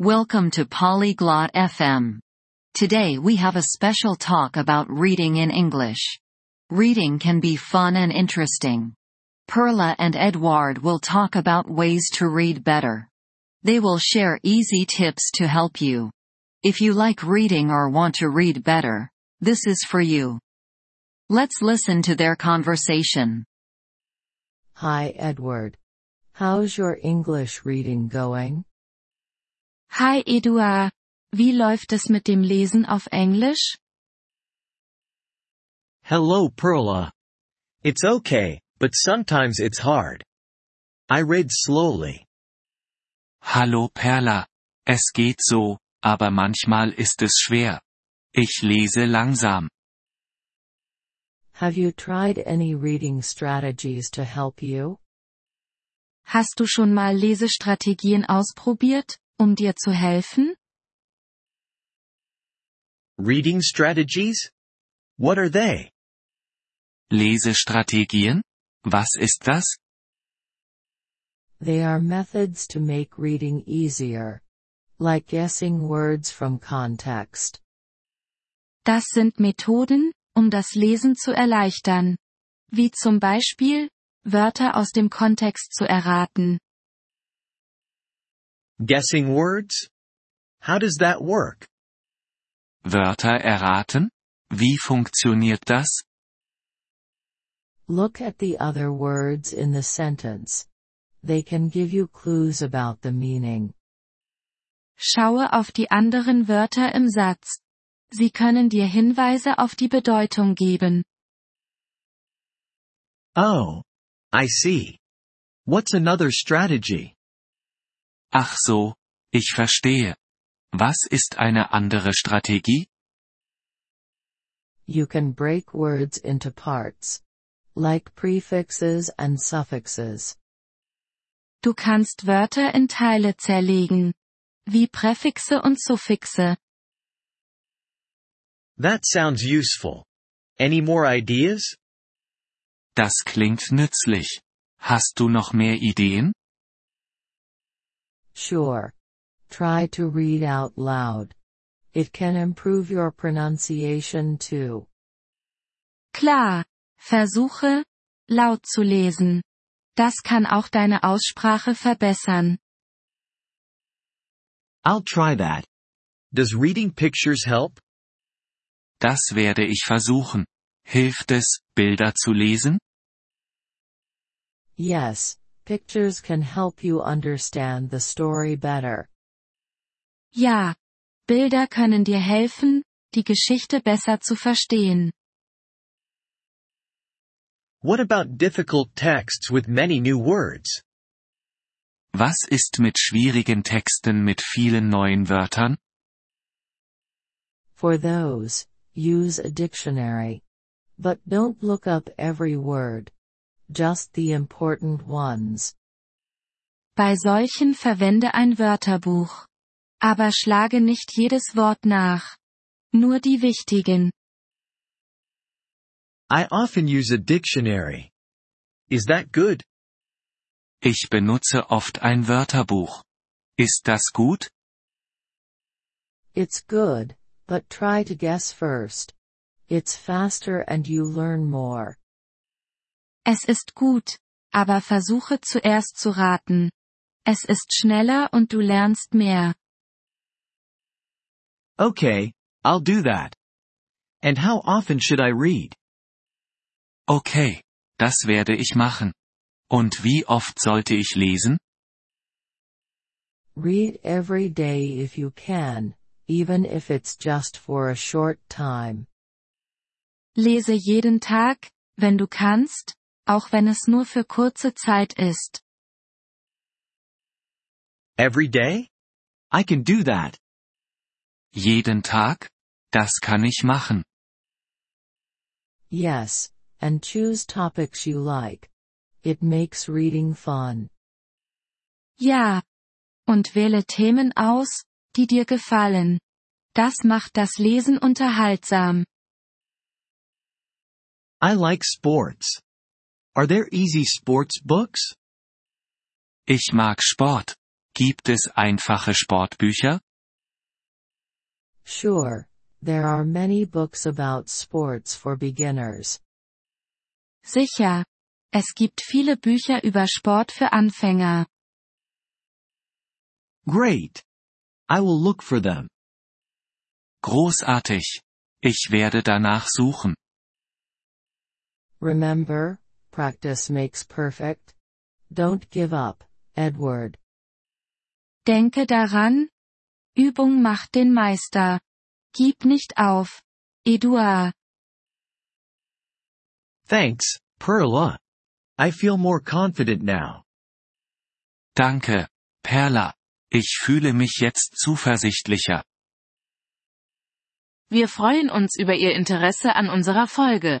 Welcome to Polyglot FM. Today we have a special talk about reading in English. Reading can be fun and interesting. Perla and Edward will talk about ways to read better. They will share easy tips to help you. If you like reading or want to read better, this is for you. Let's listen to their conversation. Hi Edward. How's your English reading going? Hi Eduard. Wie läuft es mit dem Lesen auf Englisch? Hello Perla. It's okay, but sometimes it's hard. I read slowly. Hallo Perla. Es geht so, aber manchmal ist es schwer. Ich lese langsam. Have you tried any reading strategies to help you? Hast du schon mal Lesestrategien ausprobiert, um dir zu helfen? Reading strategies? What are they? Lesestrategien? Was ist das? They are methods to make reading easier. Like guessing words from context. Das sind Methoden, um das Lesen zu erleichtern. Wie zum Beispiel, Wörter aus dem Kontext zu erraten. Guessing words? How does that work? Wörter erraten? Wie funktioniert das? Look at the other words in the sentence. They can give you clues about the meaning. Schaue auf die anderen Wörter im Satz. Sie können dir Hinweise auf die Bedeutung geben. Oh. I see. What's another strategy? Ach so, ich verstehe. Was ist eine andere Strategie? You can break words into parts. Like prefixes and suffixes. Du kannst Wörter in Teile zerlegen. Wie Präfixe und Suffixe. That sounds useful. Any more ideas? Das klingt nützlich. Hast du noch mehr Ideen? Sure. Try to read out loud. It can improve your pronunciation too. Klar. Versuche, laut zu lesen. Das kann auch deine Aussprache verbessern. I'll try that. Does reading pictures help? Das werde ich versuchen. Hilft es, Bilder zu lesen? Yes, pictures can help you understand the story better. Ja. Bilder können dir helfen, die Geschichte besser zu verstehen. What about difficult texts with many new words? Was ist mit schwierigen Texten mit vielen neuen Wörtern? For those, use a dictionary. But don't look up every word. Just the important ones. Bei solchen verwende ein Wörterbuch. Aber schlage nicht jedes Wort nach. Nur die wichtigen. I often use a dictionary. Is that good? Ich benutze oft ein Wörterbuch. Ist das gut? It's good, but try to guess first. It's faster and you learn more. Es ist gut, aber versuche zuerst zu raten. Es ist schneller und du lernst mehr. Okay, I'll do that. And how often should I read? Okay, das werde ich machen. Und wie oft sollte ich lesen? Read every day if you can, even if it's just for a short time. Lese jeden Tag, wenn du kannst, auch wenn es nur für kurze Zeit ist. Every day? I can do that. Jeden Tag? Das kann ich machen. Yes, and choose topics you like. It makes reading fun. Ja. Und wähle Themen aus, die dir gefallen. Das macht das Lesen unterhaltsam. I like sports. Are there easy sports books? Ich mag Sport. Gibt es einfache Sportbücher? Sure, there are many books about sports for beginners. Sicher. Es gibt viele Bücher über Sport für Anfänger. Great. I will look for them. Großartig. Ich werde danach suchen. Remember, practice makes perfect. Don't give up, Edward. Denke daran. Übung macht den Meister. Gib nicht auf. Eduard. Thanks, Perla. I feel more confident now. Danke, Perla. Ich fühle mich jetzt zuversichtlicher. Wir freuen uns über Ihr Interesse an unserer Folge.